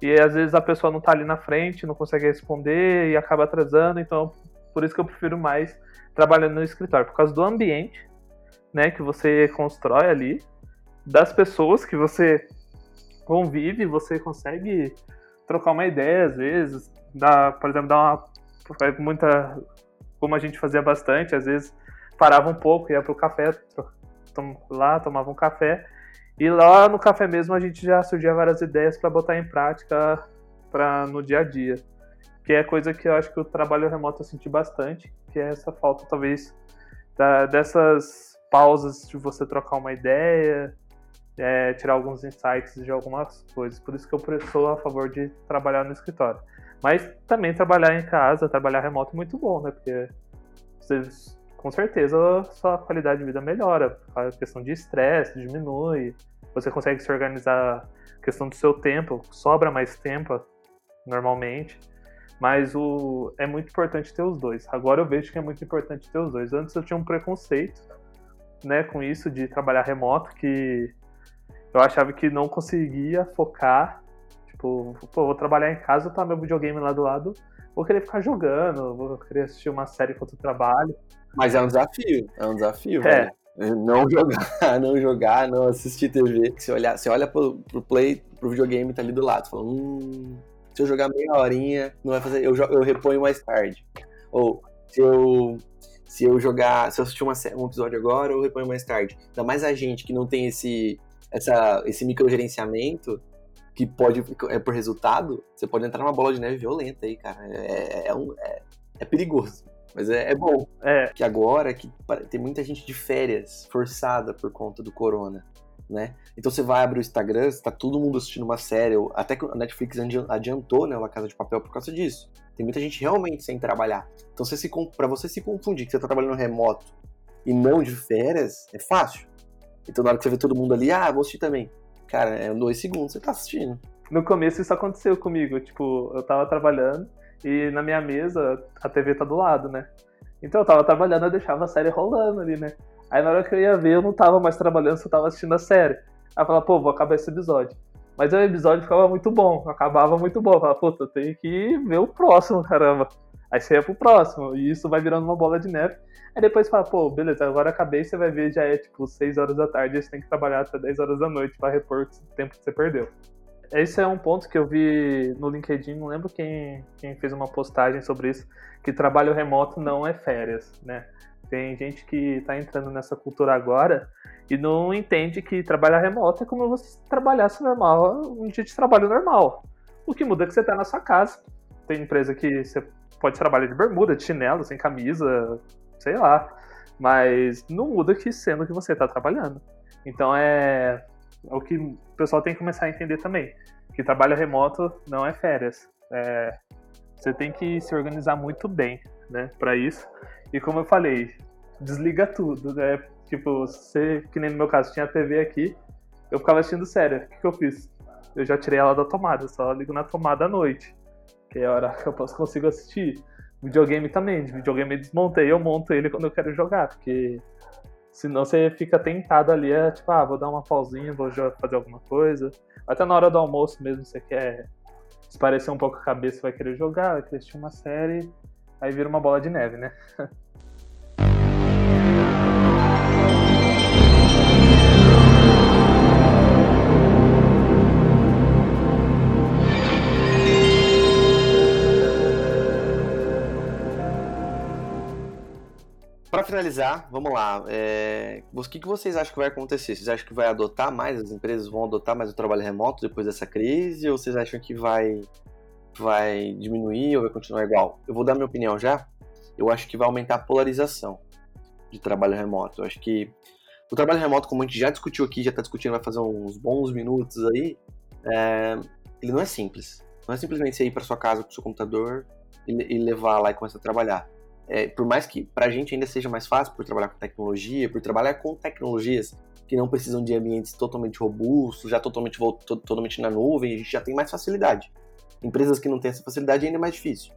E às vezes a pessoa não tá ali na frente, não consegue responder e acaba atrasando, então por isso que eu prefiro mais trabalhando no escritório, por causa do ambiente, né, que você constrói ali, das pessoas que você convive, você consegue trocar uma ideia às vezes, dá, por exemplo, dar uma muita como a gente fazia bastante, às vezes parava um pouco, ia pro café, tom, lá tomava um café e lá no café mesmo a gente já surgia várias ideias para botar em prática para no dia a dia, que é coisa que eu acho que o trabalho remoto eu senti bastante, que é essa falta talvez da, dessas pausas de você trocar uma ideia, é, tirar alguns insights de algumas coisas. Por isso que eu sou a favor de trabalhar no escritório. Mas também trabalhar em casa, trabalhar remoto é muito bom, né? Porque com certeza sua qualidade de vida melhora. A questão de estresse diminui, você consegue se organizar, a questão do seu tempo, sobra mais tempo normalmente. Mas o, é muito importante ter os dois. Agora eu vejo que é muito importante ter os dois. Antes eu tinha um preconceito né, com isso de trabalhar remoto, que eu achava que não conseguia focar. Tipo, pô, vou trabalhar em casa, tá meu videogame lá do lado, vou querer ficar jogando, vou querer assistir uma série enquanto trabalho. Mas é um desafio, é um desafio, é. Não jogar, não jogar, não assistir TV. Você olha, você olha pro, pro play, pro videogame tá ali do lado, fala, hum, se eu jogar meia horinha, não vai fazer, eu, eu reponho mais tarde. Ou se eu se eu jogar, se eu assistir uma, um episódio agora, eu reponho mais tarde. Ainda mais a gente que não tem esse, essa, esse microgerenciamento, que pode, é por resultado, você pode entrar numa bola de neve violenta aí, cara. É, é, um, é, é perigoso. Mas é, é, bom. É. Que agora que tem muita gente de férias forçada por conta do corona. Né? Então você vai abrir o Instagram, está todo mundo assistindo uma série, até que a Netflix adiantou né, a Casa de Papel por causa disso. Tem muita gente realmente sem trabalhar. Então, você para você se confundir que você está trabalhando remoto e não de férias, é fácil. Então, na hora que você vê todo mundo ali, ah, vou assistir também. Cara, é dois segundos você tá assistindo. No começo isso aconteceu comigo. Tipo, eu tava trabalhando e na minha mesa a TV tá do lado, né? Então eu tava trabalhando, eu deixava a série rolando ali, né? Aí na hora que eu ia ver, eu não tava mais trabalhando, só tava assistindo a série. Aí eu falava, pô, vou acabar esse episódio. Mas o episódio ficava muito bom, acabava muito bom. Eu falava, puta, eu tenho que ver o próximo, caramba. Aí você ia pro próximo, e isso vai virando uma bola de neve. Aí depois fala, pô, beleza, agora acabei, você vai ver, já é tipo 6 horas da tarde, você tem que trabalhar até 10 horas da noite para repor o tempo que você perdeu. Esse é um ponto que eu vi no LinkedIn, não lembro quem, quem fez uma postagem sobre isso, que trabalho remoto não é férias, né? Tem gente que está entrando nessa cultura agora e não entende que trabalhar remoto é como você trabalhasse normal, um dia de trabalho normal. O que muda é que você está na sua casa. Tem empresa que você pode trabalhar de bermuda, de chinelo, sem camisa, sei lá. Mas não muda que sendo que você está trabalhando. Então é, é o que o pessoal tem que começar a entender também. Que trabalho remoto não é férias. É, você tem que se organizar muito bem, né, para isso. E como eu falei, desliga tudo, né? Tipo, você, que nem no meu caso, tinha a TV aqui, eu ficava assistindo série. O que, que eu fiz? Eu já tirei ela da tomada, só ligo na tomada à noite. Que é a hora que eu posso, consigo assistir. Videogame também, de videogame desmontei, eu monto ele quando eu quero jogar, porque senão você fica tentado ali, é tipo, ah, vou dar uma pausinha, vou fazer alguma coisa. Até na hora do almoço mesmo, você quer esparecer um pouco a cabeça, vai querer jogar, vai querer assistir uma série, aí vira uma bola de neve, né? finalizar, vamos lá. É... O que, que vocês acham que vai acontecer? Vocês acham que vai adotar mais, as empresas vão adotar mais o trabalho remoto depois dessa crise? Ou vocês acham que vai, vai diminuir ou vai continuar igual? Eu vou dar minha opinião já. Eu acho que vai aumentar a polarização de trabalho remoto. Eu acho que o trabalho remoto, como a gente já discutiu aqui, já está discutindo, vai fazer uns bons minutos aí, é... ele não é simples. Não é simplesmente você ir para sua casa com o seu computador e levar lá e começar a trabalhar é, por mais que para a gente ainda seja mais fácil por trabalhar com tecnologia, por trabalhar com tecnologias que não precisam de ambientes totalmente robustos, já totalmente, totalmente na nuvem, a gente já tem mais facilidade. Empresas que não têm essa facilidade ainda é mais difícil.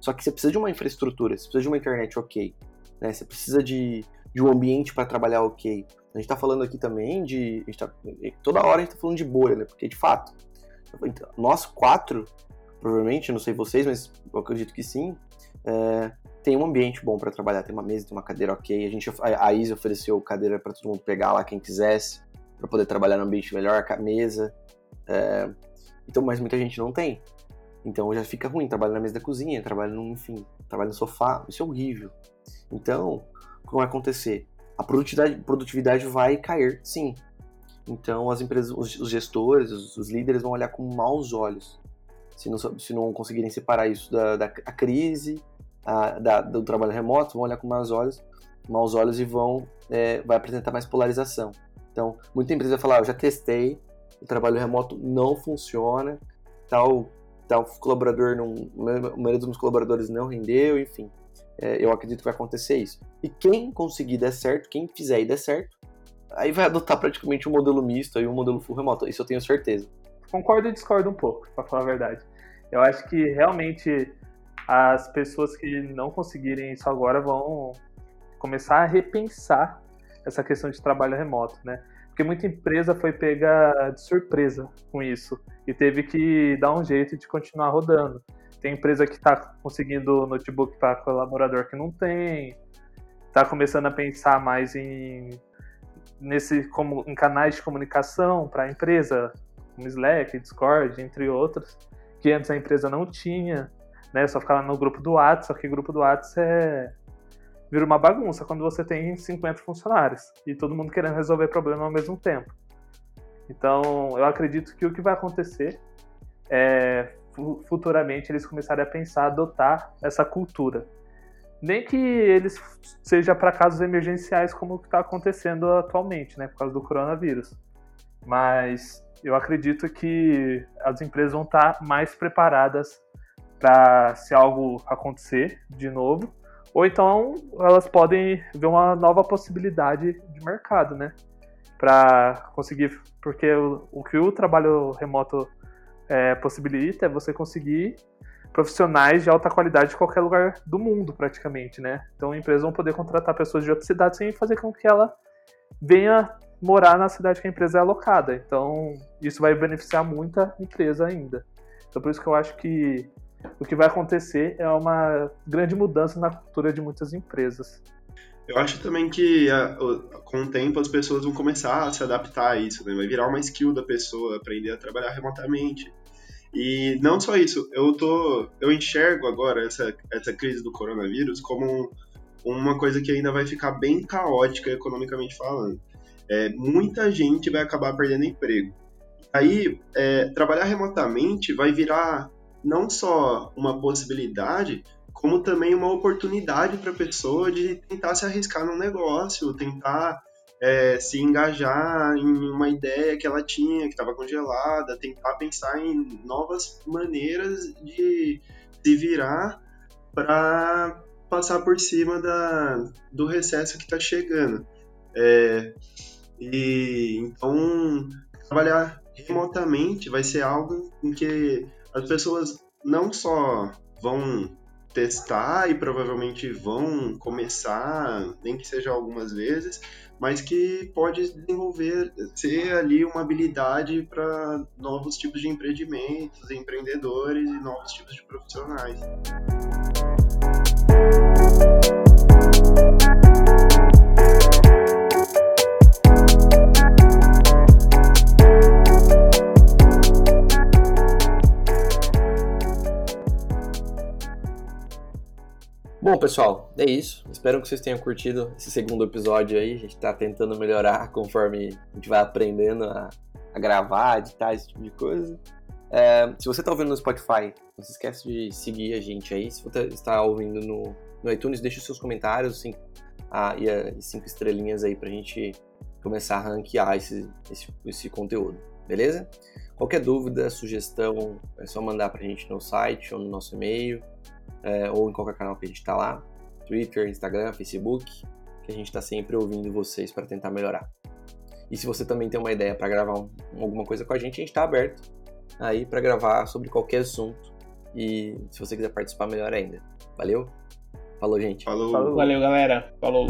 Só que você precisa de uma infraestrutura, você precisa de uma internet ok, né? você precisa de, de um ambiente para trabalhar ok. A gente está falando aqui também de. Tá, toda hora a gente está falando de bolha, né? Porque de fato, nós quatro, provavelmente, não sei vocês, mas eu acredito que sim, é, tem um ambiente bom para trabalhar, tem uma mesa, tem uma cadeira ok. A gente a Isa ofereceu cadeira para todo mundo pegar lá quem quisesse, para poder trabalhar no ambiente melhor, a mesa. É, então, mas muita gente não tem. Então já fica ruim, trabalha na mesa da cozinha, trabalha no, enfim, trabalha no sofá, isso é horrível. Então, o que vai acontecer? A produtividade, produtividade vai cair, sim. Então as empresas, os, os gestores, os, os, líderes vão olhar com maus olhos se não, se não conseguirem separar isso da, da crise a, da, do trabalho remoto vão olhar com maus olhos, maus olhos e vão é, vai apresentar mais polarização. Então, muita empresa vai falar, ah, eu já testei, o trabalho remoto não funciona, tal tal colaborador não, a maioria dos meus colaboradores não rendeu, enfim. é, eu acredito que vai acontecer isso. E quem conseguir der certo, quem fizer e der certo, aí vai adotar praticamente um modelo misto e um modelo full remoto. Isso eu tenho certeza. Concordo e discordo um pouco, para falar a verdade. Eu acho que realmente as pessoas que não conseguirem isso agora vão começar a repensar essa questão de trabalho remoto, né? Porque muita empresa foi pega de surpresa com isso e teve que dar um jeito de continuar rodando. Tem empresa que está conseguindo notebook para colaborador que não tem, está começando a pensar mais em nesse como em canais de comunicação para a empresa, como Slack, Discord, entre outros, que antes a empresa não tinha, né? Só ficava no grupo do WhatsApp, só que grupo do WhatsApp é vira uma bagunça quando você tem 50 funcionários e todo mundo querendo resolver problema ao mesmo tempo. Então, eu acredito que o que vai acontecer é futuramente eles começarem a pensar, adotar essa cultura. Nem que eles seja para casos emergenciais como o que está acontecendo atualmente, né, por causa do coronavírus. Mas eu acredito que as empresas vão estar tá mais preparadas para se algo acontecer de novo ou então elas podem ver uma nova possibilidade de mercado, né? Para conseguir. Porque o, o, que o trabalho remoto é, possibilita é você conseguir profissionais de alta qualidade de qualquer lugar do mundo, praticamente, né? Então, empresas vão poder contratar pessoas de outra cidade sem fazer com que ela venha morar na cidade que a empresa é alocada. Então, isso vai beneficiar muita empresa ainda. Então, por isso que eu acho que o que vai acontecer é uma grande mudança na cultura de muitas empresas. Eu acho também que com o tempo as pessoas vão começar a se adaptar a isso, né? vai virar uma skill da pessoa aprender a trabalhar remotamente. E não só isso, eu tô, eu enxergo agora essa, essa crise do coronavírus como uma coisa que ainda vai ficar bem caótica economicamente falando. É, muita gente vai acabar perdendo emprego. Aí, é, trabalhar remotamente vai virar não só uma possibilidade, como também uma oportunidade para a pessoa de tentar se arriscar num negócio, tentar é, se engajar em uma ideia que ela tinha, que estava congelada, tentar pensar em novas maneiras de se virar para passar por cima da, do recesso que está chegando. É, e então trabalhar remotamente vai ser algo em que as pessoas não só vão testar e provavelmente vão começar, nem que seja algumas vezes, mas que pode desenvolver, ser ali uma habilidade para novos tipos de empreendimentos, empreendedores e novos tipos de profissionais. Bom, pessoal, é isso. Espero que vocês tenham curtido esse segundo episódio aí. A gente está tentando melhorar conforme a gente vai aprendendo a, a gravar, editar esse tipo de coisa. É, se você está ouvindo no Spotify, não se esquece de seguir a gente aí. Se você está ouvindo no, no iTunes, deixe os seus comentários cinco, ah, e, ah, e cinco estrelinhas aí para a gente começar a ranquear esse, esse, esse conteúdo, beleza? Qualquer dúvida, sugestão, é só mandar para a gente no site ou no nosso e-mail é, ou em qualquer canal que a gente está lá, Twitter, Instagram, Facebook, que a gente está sempre ouvindo vocês para tentar melhorar. E se você também tem uma ideia para gravar um, alguma coisa com a gente, a gente está aberto aí para gravar sobre qualquer assunto. E se você quiser participar, melhor ainda. Valeu? Falou, gente. Falou. Falou. Valeu, galera. Falou.